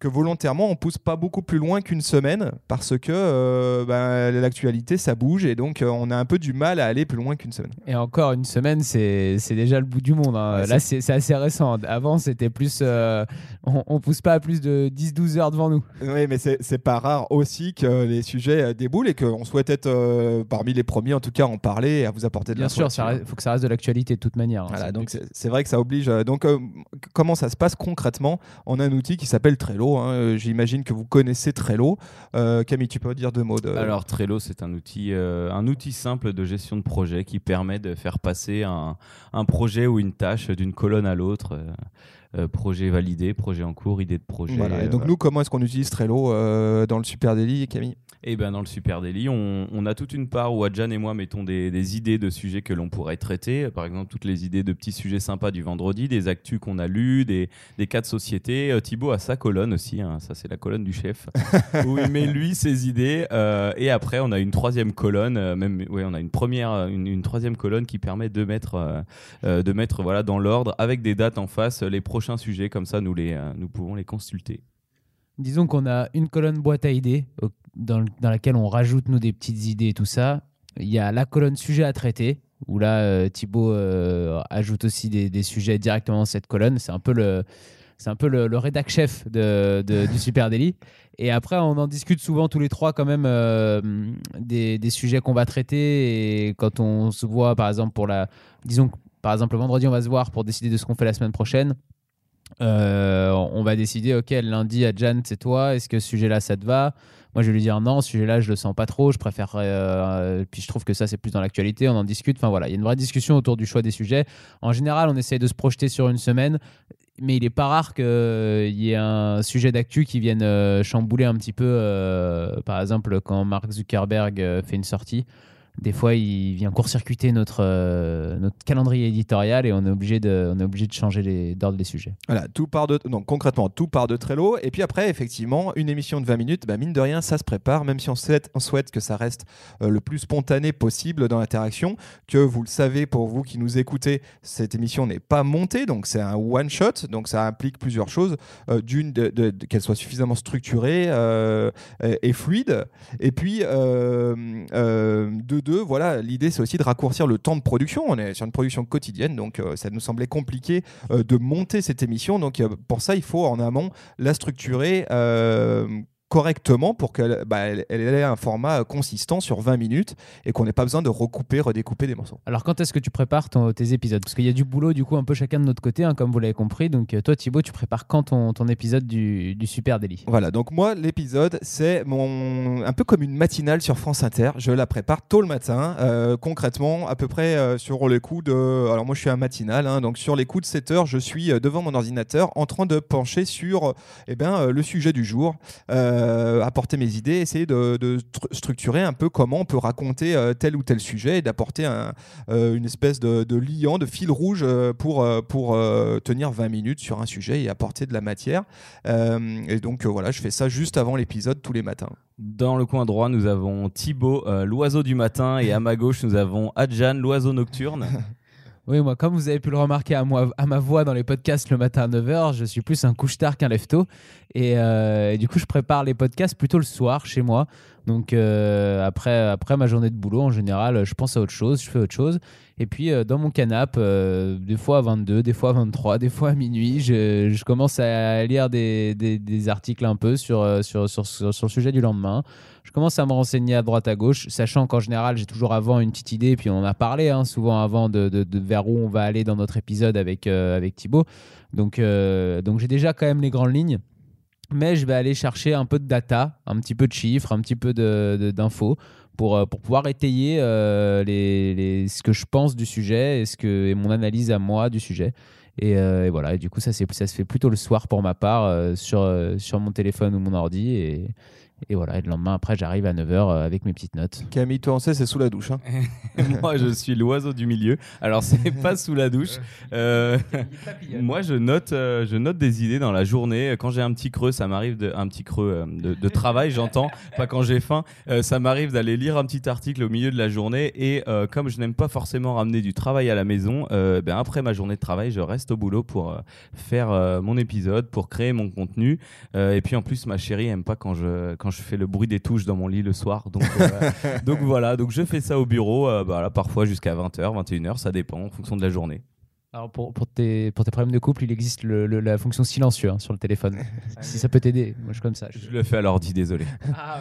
que volontairement on pousse pas beaucoup plus loin qu'une semaine parce que euh, ben, l'actualité ça bouge et donc euh, on a un peu du mal à aller plus loin qu'une semaine. Et encore une semaine, c'est c'est déjà le bout du monde. hein. Ouais, Là, c'est assez récent. Avant, c'était plus. euh, on, on pousse pas à plus de 10-12 heures devant nous. Oui, mais c'est c'est pas rare aussi que les sujets euh, déboulent et qu'on souhaite être euh, parmi les premiers en tout cas à en parler et à vous apporter de Bien sûr, il faut que ça reste de l'actualité de toute manière. hein. Voilà, C'est- donc c'est vrai que ça oblige. Donc, euh, comment ça se passe concrètement On a un outil qui s'appelle Trello. hein, J'imagine que vous connaissez Trello. Euh, Camille, tu peux dire deux mots de. Alors Trello, c'est un outil, euh, un outil simple de gestion de qui permet de faire passer un, un projet ou une tâche d'une colonne à l'autre. Euh, projet validé, projet en cours, idée de projet. Voilà, et euh, donc, nous, comment est-ce qu'on utilise Trello euh, dans le Super Daily, Camille? Et ben dans le Super Daily, on, on a toute une part où Adjan et moi mettons des, des idées de sujets que l'on pourrait traiter. Par exemple, toutes les idées de petits sujets sympas du vendredi, des actus qu'on a lus, des, des cas de société. Thibaut a sa colonne aussi, hein, ça c'est la colonne du chef, (laughs) où il met lui ses idées. et après, on a une troisième colonne, même ouais, on a une première, une, une troisième colonne qui permet de mettre, de mettre voilà dans l'ordre avec des dates en face les prochains sujets. Comme ça, nous les, euh, nous pouvons les consulter. Disons qu'on a une colonne boîte à idées dans, dans laquelle on rajoute nous des petites idées et tout ça. Il y a la colonne sujet à traiter où là euh, Thibaut euh, ajoute aussi des, des sujets directement dans cette colonne. C'est un peu le c'est un peu le, rédac chef de, du Super Daily. Et après, on en discute souvent tous les trois quand même des, des sujets qu'on va traiter. Et quand on se voit, par exemple, pour la, disons, par exemple, le vendredi, on va se voir pour décider de ce qu'on fait la semaine prochaine. Euh, on va décider, ok, lundi à Jan, c'est toi, est-ce que ce sujet-là, ça te va? Moi, je vais lui dire non, ce sujet-là, je le sens pas trop, je préfère. euh, puis je trouve que ça, c'est plus dans l'actualité, on en discute. Enfin voilà, il y a une vraie discussion autour du choix des sujets. En général, on essaye de se projeter sur une semaine, mais il est pas rare qu'il y ait un sujet d'actu qui vienne euh, chambouler un petit peu. euh, par exemple, quand Mark Zuckerberg euh, fait une sortie. Des fois, il vient court-circuiter notre, euh, notre calendrier éditorial et on est obligé de, on est obligé de changer d'ordre des sujets. Voilà, tout part de, donc concrètement, tout part de Trello. Et puis après, effectivement, une émission de 20 minutes, bah, mine de rien, ça se prépare, même si on souhaite, on souhaite que ça reste euh, le plus spontané possible dans l'interaction. Que vous le savez, pour vous qui nous écoutez, cette émission n'est pas montée, donc c'est un one-shot, donc ça implique plusieurs choses. Euh, D'une, de- de- de- qu'elle soit suffisamment structurée et, et fluide. Et puis, euh, voilà, l'idée c'est aussi de raccourcir le temps de production. On est sur une production quotidienne, donc euh, ça nous semblait compliqué euh, de monter cette émission. Donc euh, pour ça, il faut en amont la structurer. Correctement pour qu'elle bah, elle, elle ait un format euh, consistant sur 20 minutes et qu'on n'ait pas besoin de recouper, redécouper des morceaux. Alors, quand est-ce que tu prépares ton- tes épisodes? Parce qu'il y a du boulot, du coup, un peu chacun de notre côté, hein, comme vous l'avez compris. Donc, euh, toi, Thibaut, tu prépares quand ton, ton épisode du, du Super Daily? Voilà, donc moi, l'épisode, c'est mon un peu comme une matinale sur France Inter. Je la prépare tôt le matin, euh, concrètement, à peu près euh, sur les coups de. Alors, moi, je suis un matinal, hein, donc sur les coups de 7 heures, je suis devant mon ordinateur en train de pencher sur eh ben, le sujet du jour, euh, apporter mes idées, essayer de, de stru- structurer un peu comment on peut raconter euh, tel ou tel sujet et d'apporter un, euh, une espèce de, de liant, de fil rouge euh, pour, euh, pour euh, tenir 20 minutes sur un sujet et apporter de la matière. Euh, et donc euh, voilà, je fais ça juste avant l'épisode tous les matins. Dans le coin droit, nous avons Thibaut, euh, l'oiseau du matin, et à ma gauche, nous avons Adjan, l'oiseau nocturne. (laughs) Oui, moi, comme vous avez pu le remarquer à, ma voix dans les podcasts le matin à 9h, je suis plus un couche-tard qu'un lève-tôt. Et, euh, et du coup, je prépare les podcasts plutôt le soir chez moi. Donc, euh, après, après ma journée de boulot, en général, je pense à autre chose, je fais autre chose. Et puis, euh, dans mon canapé, euh, des fois à 22, des fois à 23, des fois à minuit, je, commence à lire des, articles un peu sur, euh, sur, sur, sur, le sujet du lendemain. Je commence à me renseigner à droite à gauche, sachant qu'en général, j'ai toujours avant une petite idée, puis on en a parlé hein, souvent avant de, de- vers où on va aller dans notre épisode avec, avec Thibaut. Donc, donc j'ai déjà quand même les grandes lignes. Mais je vais aller chercher un peu de data, un petit peu de chiffres, un petit peu d'infos pour, euh, pour pouvoir étayer euh, les, ce que je pense du sujet et, ce que, mon analyse à moi du sujet. Et, euh, voilà, et du coup, ça, ça se fait plutôt le soir pour ma part sur, sur mon téléphone ou mon ordi. Et voilà, et le lendemain, après, j'arrive à 9h avec mes petites notes. Camille, toi on sait, c'est sous la douche. hein. (laughs) moi, je suis l'oiseau du milieu. Alors, c'est (laughs) pas sous la douche. Euh, (laughs) moi, je note, euh, je note des idées dans la journée. Quand j'ai un petit creux, ça m'arrive de, un petit creux euh, de, de travail, j'entends. Pas quand j'ai faim. Euh, ça m'arrive d'aller lire un petit article au milieu de la journée. Et euh, comme je n'aime pas forcément ramener du travail à la maison, euh, ben après ma journée de travail, je reste au boulot pour euh, faire euh, mon épisode, pour créer mon contenu. Euh, et puis en plus, ma chérie aime pas quand je quand je fais le bruit des touches dans mon lit le soir. Donc euh, (laughs) donc voilà, donc je fais ça au bureau, euh, bah, là, parfois jusqu'à 20h, 21h, ça dépend en fonction de la journée. Alors, pour, pour, tes, pour tes problèmes de couple, il existe le- le- la fonction silencieux hein, sur le téléphone. (laughs) si ça peut t'aider, moi je suis comme ça. Je le fais à l'ordi, désolé. (laughs) Ah.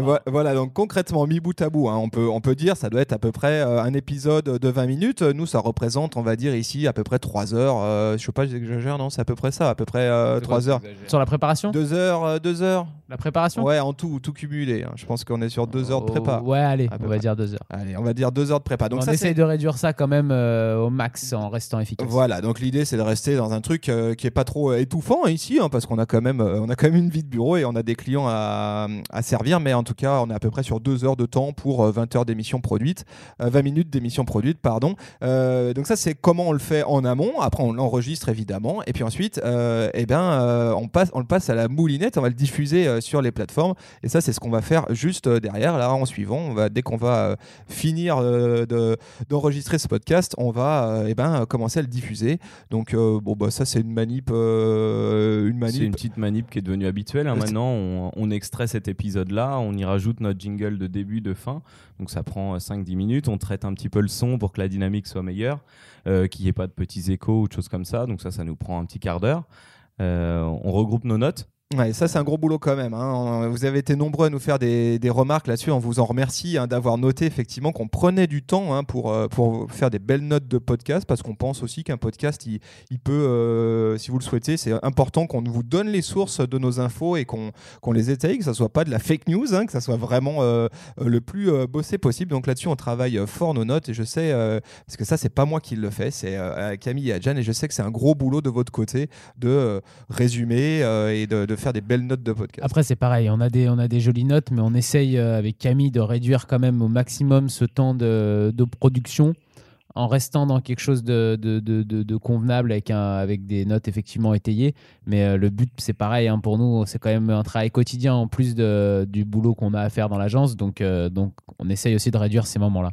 Vo- Voilà, donc concrètement, mi bout à bout, hein, on, peut, on peut dire, ça doit être à peu près euh, un épisode de 20 minutes. Nous, ça représente, on va dire ici, à peu près 3 heures. euh, je sais pas, j'exagère, non C'est à peu près ça, à peu près 3 heures. Sur la préparation? 2 heures, 2 heures La préparation? Ouais, en tout, tout cumulé. hein. Je pense qu'on est sur 2 heures de prépa. Oh, Ouais, allez, on va près. dire deux heures. Allez, on va dire 2 heures de prépa. Donc on ça, essaye c'est... de réduire ça quand même euh, au max en restant Voilà, donc l'idée c'est de rester dans un truc euh, qui est pas trop euh, étouffant ici, hein, parce qu'on a quand même, euh, a quand même une vie de bureau et on a des clients à, servir, mais en tout cas on est à peu près sur deux heures de temps pour euh, 20 heures d'émission produite, euh, 20 minutes d'émission produite, pardon. Donc ça c'est comment on le fait en amont. Après on l'enregistre évidemment, et puis ensuite, eh ben on passe, le passe à la moulinette, on va le diffuser sur les plateformes, et ça c'est ce qu'on va faire juste derrière, là en suivant. On va dès qu'on va finir de d'enregistrer ce podcast, on va eh ben, commencer à le diffuser. Donc euh, bon bah ça c'est une manip, euh, une C'est manip. une petite manip qui est devenue habituelle. hein. Euh, Maintenant, on, on extrait cet épisode-là, on y rajoute notre jingle de début, de fin. Donc ça prend euh, 5-10 minutes. On traite un petit peu le son pour que la dynamique soit meilleure, euh, qu'il n'y ait pas de petits échos ou de choses comme ça. Donc ça, ça nous prend un petit quart d'heure. Euh, on regroupe nos notes. Ça c'est un gros boulot quand même. hein. Vous avez été nombreux à nous faire des, remarques là-dessus. On vous en remercie hein, d'avoir noté effectivement qu'on prenait du temps hein, pour, euh, faire des belles notes de podcast parce qu'on pense aussi qu'un podcast, il, peut, euh, si vous le souhaitez, c'est important qu'on vous donne les sources de nos infos et qu'on les étaye, que ça soit pas de la fake news, que ça soit vraiment euh, le plus bossé possible. Donc là-dessus, on travaille fort nos notes et je sais, parce que ça, c'est pas moi qui le fais, c'est Camille et Adjan et je sais que c'est un gros boulot de votre côté de résumer et de, de faire des belles notes de podcast. Après, c'est pareil, on a, des, on a des jolies notes, mais on essaye euh, avec Camille de réduire quand même au maximum ce temps de, de production en restant dans quelque chose de, de, de, convenable avec, un, avec des notes effectivement étayées. Mais euh, le but, c'est pareil hein, pour nous, c'est quand même un travail quotidien en plus du boulot qu'on a à faire dans l'agence. Donc, euh, donc, on essaye aussi de réduire ces moments-là.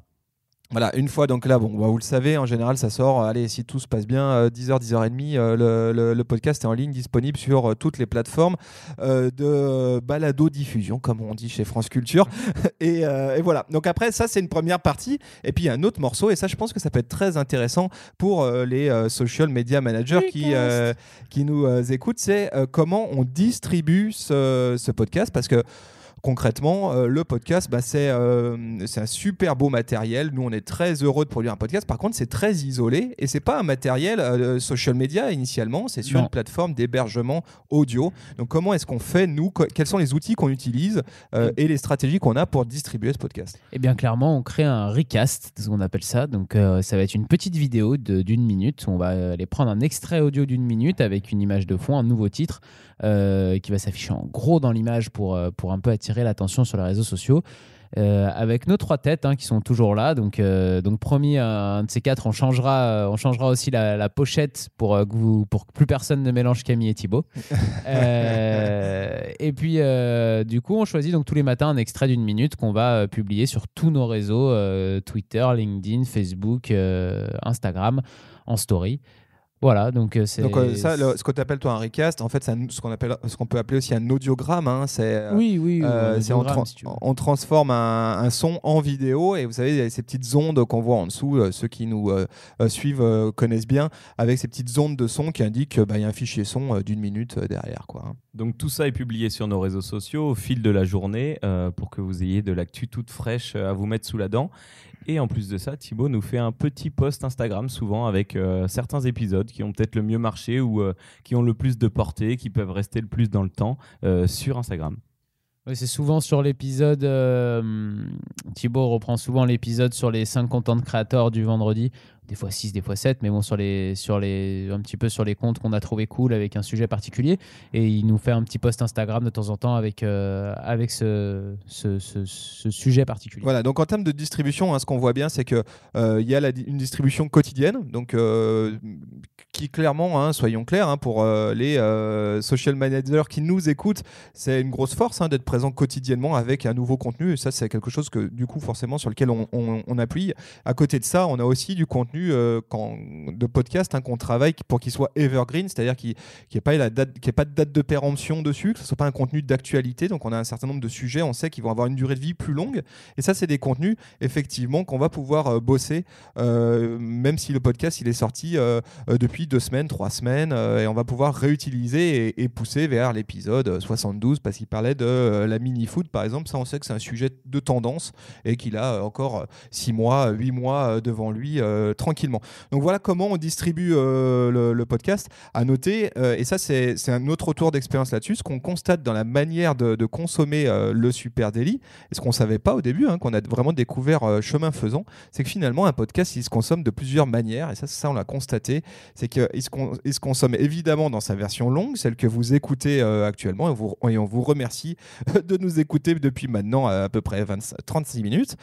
Voilà, une fois, donc là, bon, bah, vous le savez, en général, ça sort, euh, allez, si tout se passe bien, euh, 10h, 10h30, euh, le, le- le podcast est en ligne, disponible sur euh, toutes les plateformes euh, de balado-diffusion, comme on dit chez France Culture. (laughs) et, euh, et voilà, donc après, ça, c'est une première partie. Et puis, il y a un autre morceau, et ça, je pense que ça peut être très intéressant pour euh, les euh, social media managers qui, euh, qui nous euh, écoutent, c'est euh, comment on distribue ce, ce podcast, parce que concrètement, euh, le podcast, bah, c'est euh, c'est un super beau matériel. Nous, on est très heureux de produire un podcast. Par contre, c'est très isolé et c'est pas un matériel euh, social media initialement. C'est sur Non. une plateforme d'hébergement audio. Donc, comment est-ce qu'on fait nous? Quels sont les outils qu'on utilise euh, et les stratégies qu'on a pour distribuer ce podcast? Eh bien, clairement, on crée un recast, ce qu'on appelle ça. Donc, ça va être une petite vidéo d'une minute. On va aller prendre un extrait audio d'une minute avec une image de fond, un nouveau titre euh, qui va s'afficher en gros dans l'image pour, euh, pour un peu attirer l'attention sur les réseaux sociaux. Euh, avec nos trois têtes hein, qui sont toujours là. Donc, euh, donc promis, un de ces quatre, on changera, on changera aussi la, la pochette pour, euh, que vous- pour que plus personne ne mélange Camille et Thibaut. (laughs) Et puis, du coup, on choisit donc tous les matins un extrait d'une minute qu'on va publier sur tous nos réseaux Twitter, LinkedIn, Facebook, Instagram, en story. Voilà, donc euh, c'est. Donc, euh, ça, le- ce que tu appelles toi un recast, en fait, c'est un- ce qu'on appelle, ce qu'on peut appeler aussi un audiogramme. hein. c'est euh, Oui, oui, ou Euh, un c'est on, si transforme un, un son en vidéo et vous savez, il y a ces petites ondes qu'on voit en dessous. euh, ceux qui nous suivent euh, connaissent bien, avec ces petites ondes de son qui indiquent qu'il y a un fichier son euh, d'une minute euh, derrière. Quoi, hein. Donc tout ça est publié sur nos réseaux sociaux au fil de la journée euh, pour que vous ayez de l'actu toute fraîche à vous mettre sous la dent. Et en plus de ça, Thibaut nous fait un petit post Instagram souvent avec euh, certains épisodes qui ont peut-être le mieux marché ou euh, qui ont le plus de portée, qui peuvent rester le plus dans le temps euh, sur Instagram. C'est souvent sur l'épisode. Thibaut reprend souvent l'épisode sur les 5 content créateurs du vendredi. Des fois 6, des fois 7, mais bon, sur les, sur les, un petit peu sur les comptes qu'on a trouvé cool avec un sujet particulier. Et il nous fait un petit post Instagram de temps en temps avec, euh, avec ce, ce, sujet particulier. Voilà, donc en termes de distribution, hein, ce qu'on voit bien, c'est qu'il il y a une distribution quotidienne, donc euh, qui clairement, hein, soyons clairs, hein, pour euh, les euh, social managers qui nous écoutent, c'est une grosse force d'être présent quotidiennement avec un nouveau contenu. Et ça, c'est quelque chose que du coup, forcément, sur lequel on- on appuie. À côté de ça, on a aussi du contenu euh, de podcast hein, qu'on travaille pour qu'il soit evergreen, c'est-à-dire qu'il n'y ait pas de date de péremption dessus, que ce soit pas un contenu d'actualité. Donc, on a un certain nombre de sujets, on sait qu'ils vont avoir une durée de vie plus longue. Et ça, c'est des contenus, effectivement, qu'on va pouvoir euh, bosser, euh, même si le podcast, il est sorti depuis deux semaines, trois semaines, et on va pouvoir réutiliser et, pousser vers l'épisode euh, 72, parce qu'il parlait de la mini-foot, par exemple. Ça, on sait que c'est un sujet de tendance et qu'il a encore six mois, huit mois devant lui, euh, tranquillement. Donc voilà comment on distribue euh, le, podcast. À noter, euh, et ça, c'est un autre retour d'expérience là-dessus, ce qu'on constate dans la manière de, consommer euh, le Super Daily, et ce qu'on savait pas au début, hein, qu'on a vraiment découvert chemin faisant, c'est que finalement un podcast il se consomme de plusieurs manières et ça ça on l'a constaté, c'est qu'il se, consomme évidemment dans sa version longue, celle que vous écoutez actuellement et, on vous remercie de nous écouter depuis maintenant à, peu près 25 36 minutes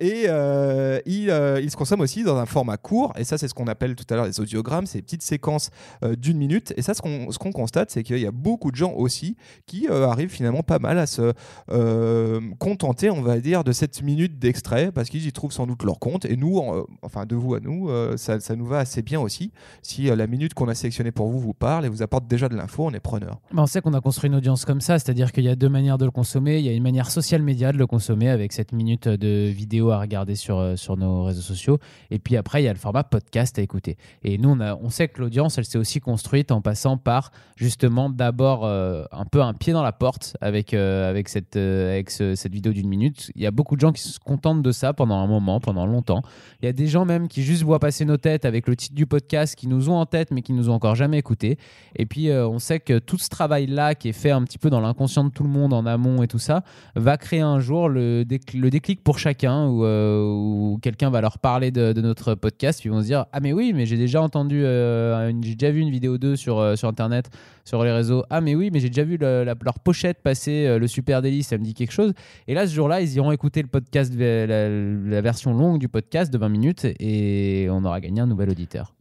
et il se consomme aussi dans un format court et ça c'est ce qu'on appelle tout à l'heure les audiogrammes, ces petites séquences euh, d'une minute et ça ce qu'on ce qu'on constate c'est qu'il y a beaucoup de gens aussi qui euh, arrivent finalement pas mal à se euh, contenter, on va dire, de cette minute d'extrait parce qu'ils y trouvent sans doute leur compte. Et nous, en- enfin de vous à nous, ça, ça nous va assez bien aussi. Si la minute qu'on a sélectionnée pour vous vous parle et vous apporte déjà de l'info, on est preneur. Mais on sait qu'on a construit une audience comme ça, c'est-à-dire qu'il y a deux manières de le consommer. Il y a une manière social média de le consommer avec cette minute de vidéo à regarder sur, sur nos réseaux sociaux. Et puis après, il y a le format podcast à écouter. Et nous, on, sait que l'audience, elle s'est aussi construite en passant par justement d'abord euh, un peu un pied dans la porte avec, euh, avec, cette, euh, avec ce- cette vidéo d'une minute. Il y a beaucoup de gens qui se contentent de ça pendant un moment, pendant longtemps. Il y a des gens même qui juste voient passer nos têtes avec le titre du podcast, qui nous ont en tête mais qui nous ont encore jamais écouté. Et puis, on sait que tout ce travail-là, qui est fait un petit peu dans l'inconscient de tout le monde en amont et tout ça, va créer un jour le, déc- le déclic pour chacun euh, ou quelqu'un va leur parler de, de notre podcast, ils vont se dire Ah, mais oui, mais j'ai déjà entendu, euh, j'ai déjà vu une vidéo d'eux sur, euh, sur internet, sur les réseaux. Ah, mais oui, mais j'ai déjà vu leur pochette passer, euh, le Super Daily, ça me dit quelque chose. Et là, ce jour-là, ils iront écouter le podcast, la, la version longue du podcast de 20 minutes, et on aura gagné un nouvel auditeur.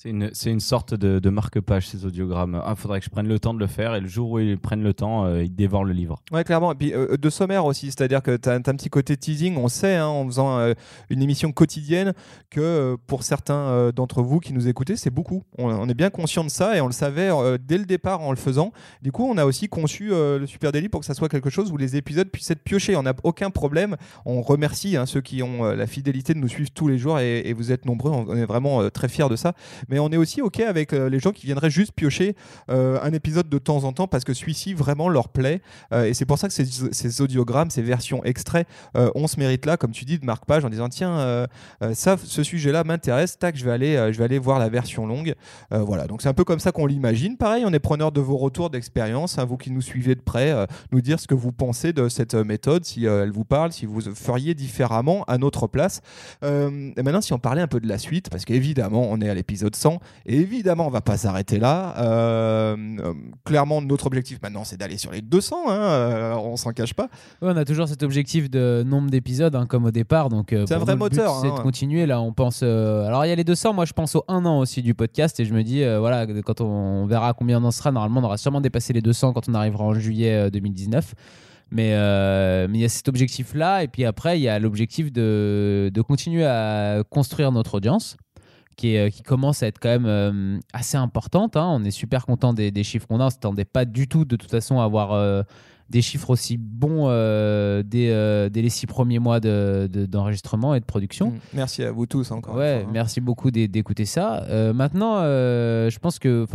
C'est une, une sorte de, marque-page, ces audiogrammes. Il faudrait que je prenne le temps de le faire et le jour où ils prennent le temps, euh, ils dévorent le livre. Ouais, clairement. Et puis euh, de sommaire aussi, c'est-à-dire que tu as, un petit côté teasing. On sait, hein, en faisant euh, une émission quotidienne, que pour certains d'entre vous qui nous écoutez, c'est beaucoup. On, est bien conscient de ça et on le savait dès le départ en le faisant. Du coup, on a aussi conçu le Super Daily pour que ça soit quelque chose où les épisodes puissent être piochés. On n'a aucun problème. On remercie hein, ceux qui ont la fidélité de nous suivre tous les jours et, vous êtes nombreux. On, on est vraiment très fiers de ça. Mais on est aussi OK avec euh, les gens qui viendraient juste piocher euh, un épisode de temps en temps parce que celui-ci vraiment leur plaît. Euh, et c'est pour ça que ces, audiogrammes, ces versions extraits, on se mérite là, comme tu dis, de marque-page en disant tiens, ça, ce sujet-là m'intéresse, tac, je vais aller, je vais aller voir la version longue. Voilà, donc c'est un peu comme ça qu'on l'imagine. Pareil, on est preneur de vos retours d'expérience, hein, vous qui nous suivez de près, nous dire ce que vous pensez de cette méthode, si elle vous parle, si vous feriez différemment à notre place. Et maintenant, si on parlait un peu de la suite, parce qu'évidemment, on est à l'épisode 100, et évidemment, on va pas s'arrêter là. Euh, euh, clairement, notre objectif maintenant, c'est d'aller sur les 200, hein, euh, on s'en cache pas. Ouais, on a toujours cet objectif de nombre d'épisodes, hein, comme au départ. Donc, C'est un vrai nous, moteur, C'est hein. de continuer. Là, on pense. euh, Alors, il y a les 200. Moi, je pense au 1 an aussi du podcast. Et je me dis, euh, voilà, quand on, verra combien on en sera, normalement, on aura sûrement dépassé les 200 quand on arrivera en juillet euh, 2019. Mais euh, mais il y a cet objectif-là. Et puis après, il y a l'objectif de, de continuer à construire notre audience. Qui, est- qui commence à être quand même euh, assez importante. hein. On est super content des, des chiffres qu'on a. On ne s'attendait pas du tout, de toute façon, à avoir euh, des chiffres aussi bons euh, dès, euh, dès les six premiers mois de- de- d'enregistrement et de production. Mm. Merci à vous tous encore. Ouais, fois, hein. merci beaucoup d'é- d'écouter ça. Euh, maintenant, euh, je pense que,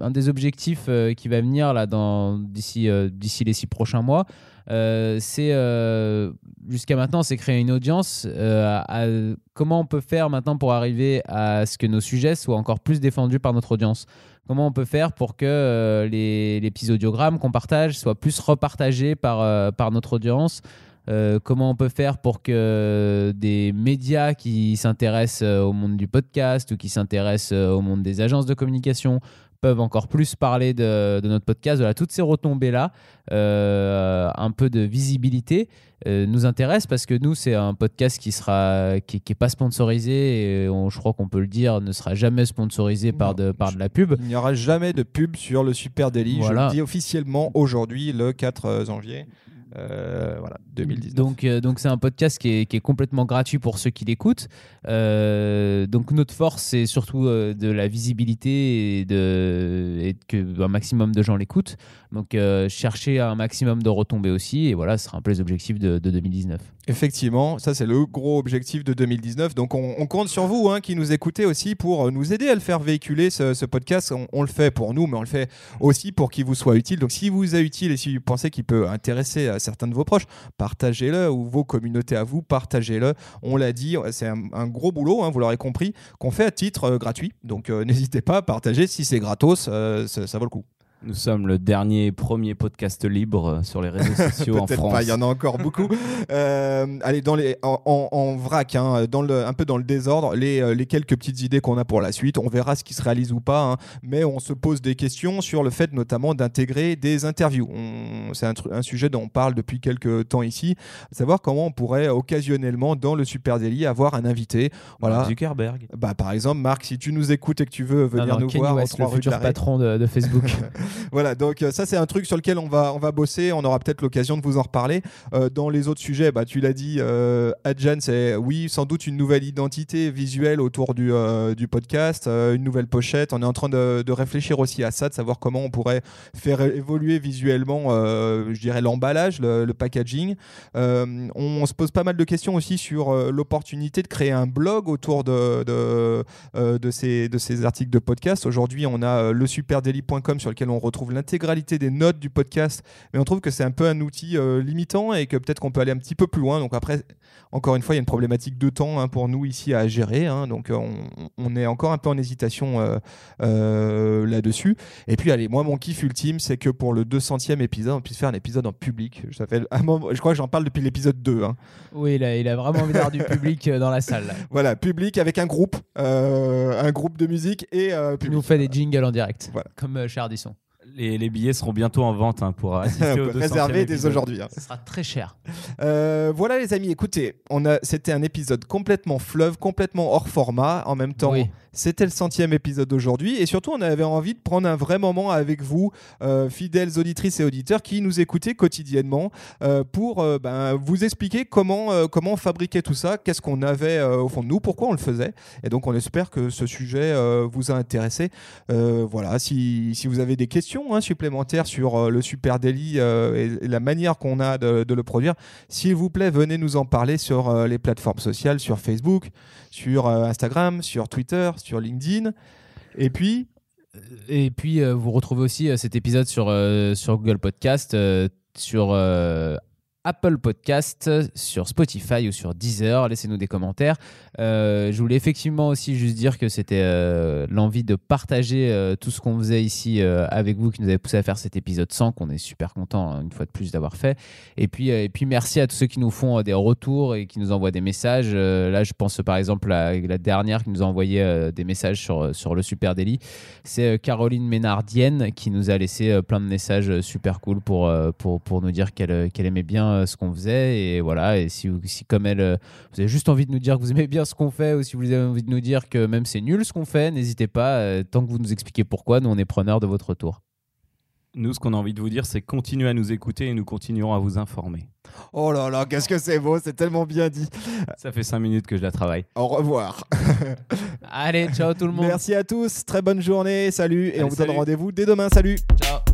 un des objectifs euh, qui va venir là dans d'ici euh, d'ici les six prochains mois, euh, c'est euh, jusqu'à maintenant, c'est créer une audience. euh, comment on peut faire maintenant pour arriver à ce que nos sujets soient encore plus défendus par notre audience? Comment on peut faire pour que euh, les, petits audiogrammes qu'on partage soient plus repartagés par, euh, par notre audience? Euh, comment on peut faire pour que des médias qui s'intéressent euh, au monde du podcast ou qui s'intéressent euh, au monde des agences de communication peuvent encore plus parler de, de notre podcast. Voilà, toutes ces retombées-là, euh, un peu de visibilité, euh, nous intéressent parce que nous, c'est un podcast qui sera qui, qui est pas sponsorisé et on- je crois qu'on peut le dire, ne sera jamais sponsorisé par de, par de la pub. Il n'y aura jamais de pub sur le Super Daily. Voilà. Je le dis officiellement aujourd'hui, le 4 janvier. Euh, voilà, 2019. Donc, euh, donc c'est un podcast qui est, qui est complètement gratuit pour ceux qui l'écoutent. Euh, donc notre force, c'est surtout de la visibilité et, de, et que un maximum de gens l'écoutent. Donc euh, chercher un maximum de retombées aussi. Et voilà, ce sera un peu les objectifs de, de 2019. Effectivement, ça c'est le gros objectif de 2019. Donc on, compte sur vous hein, qui nous écoutez aussi pour euh, nous aider à le faire véhiculer ce, podcast. On, le fait pour nous, mais on le fait aussi pour qu'il vous soit utile. Donc si vous est utile et si vous pensez qu'il peut intéresser à certains de vos proches, partagez-le ou vos communautés à vous, partagez-le. On l'a dit, c'est un, gros boulot, hein, vous l'aurez compris, qu'on fait à titre euh, gratuit. Donc euh, (laughs) n'hésitez pas à partager si c'est gratos, euh, ça vaut le coup. Nous sommes le dernier premier podcast libre sur les réseaux (laughs) sociaux en Peut-être France. pas, il y en a encore beaucoup. Euh, allez, dans les, en, en- en vrac, hein, dans le, un peu dans le désordre, les, euh, les quelques petites idées qu'on a pour la suite. On verra ce qui se réalise ou pas, hein, mais on se pose des questions sur le fait notamment d'intégrer des interviews. C'est un, sujet dont on parle depuis quelques temps ici, savoir comment on pourrait occasionnellement dans le Super Daily avoir un invité. Voilà. Zuckerberg. Bah, par exemple, Marc, si tu nous écoutes et que tu veux venir Non, non, nous voir West, 3 le futur patron de, de Facebook. (laughs) (laughs) Voilà, donc euh, ça c'est un truc sur lequel on va, on va bosser, on aura peut-être l'occasion de vous en reparler. Euh, dans les autres sujets, bah, tu l'as dit, euh, Adjan, c'est oui, sans doute une nouvelle identité visuelle autour du, euh, du podcast, une nouvelle pochette. On est en train de, de réfléchir aussi à ça, de savoir comment on pourrait faire évoluer visuellement, je dirais, l'emballage, le, le packaging. On, se pose pas mal de questions aussi sur l'opportunité de créer un blog autour de, de, ces, de ces articles de podcast. Aujourd'hui, on a euh, lesuperdaily.com sur lequel on on retrouve l'intégralité des notes du podcast, mais on trouve que c'est un peu un outil euh, limitant et que peut-être qu'on peut aller un petit peu plus loin. Donc après, encore une fois, il y a une problématique de temps hein, pour nous ici à gérer. hein. donc euh, on, on est encore un peu en hésitation euh, euh, là-dessus. Et puis allez, moi mon kiff ultime, c'est que pour le 200e épisode, on puisse faire un épisode en public. Ça fait un moment- je crois que j'en parle depuis l'épisode 2. hein. Oui, il a, il a vraiment envie d'avoir du (laughs) public dans la salle. là. Voilà, public avec un groupe, un groupe de musique et euh, Il public. nous fait des jingles en direct, Voilà. comme euh, chez Ardisson. Les, les billets seront bientôt en vente hein, pour assister au 200e Réservé dès aujourd'hui. hein. Ce sera très cher. Euh, voilà les amis, écoutez, on a, c'était un épisode complètement fleuve, complètement hors format. En même temps, Oui. c'était le centième épisode d'aujourd'hui et surtout on avait envie de prendre un vrai moment avec vous, euh, fidèles auditrices et auditeurs qui nous écoutez quotidiennement, euh, pour euh, ben, vous expliquer comment euh, comment on fabriquait tout ça, qu'est-ce qu'on avait euh, au fond de nous, pourquoi on le faisait. Et donc on espère que ce sujet euh, vous a intéressé. Euh, voilà, si, si vous avez des questions hein, supplémentaires sur euh, le Super Daily euh, et, la manière qu'on a de, le produire, s'il vous plaît, venez nous en parler sur euh, les plateformes sociales, sur Facebook, sur Instagram, sur Twitter, sur LinkedIn. Et puis, Et puis, vous retrouvez aussi cet épisode sur, sur Google Podcast, sur Apple Podcast, sur Spotify ou sur Deezer. Laissez-nous des commentaires. Euh, je voulais effectivement aussi juste dire que c'était euh, l'envie de partager euh, tout ce qu'on faisait ici euh, avec vous qui nous avait poussé à faire cet épisode 100, qu'on est super content hein, une fois de plus d'avoir fait. Et puis, euh, et puis merci à tous ceux qui nous font euh, des retours et qui nous envoient des messages. Euh, là, je pense par exemple à la dernière qui nous a envoyé euh, des messages sur, sur le Super Daily. C'est euh, Caroline Ménardienne qui nous a laissé euh, plein de messages euh, super cool pour, euh, pour, pour nous dire euh, qu'elle aimait bien euh, ce qu'on faisait. Et voilà, et si, vous- si comme elle, euh, vous avez juste envie de nous dire que vous aimez bien ce qu'on fait ou si vous avez envie de nous dire que même c'est nul ce qu'on fait, n'hésitez pas. euh, tant que vous nous expliquez pourquoi, nous on est preneurs de votre retour. Nous, ce qu'on a envie de vous dire, c'est continuez à nous écouter et nous continuerons à vous informer. oh là là, qu'est-ce que c'est beau, c'est tellement bien dit. Ça fait cinq minutes que je la travaille. Au revoir. Allez, ciao tout le monde. Merci à tous, très bonne journée, salut, et Allez, on vous donne rendez-vous dès demain, salut. Ciao.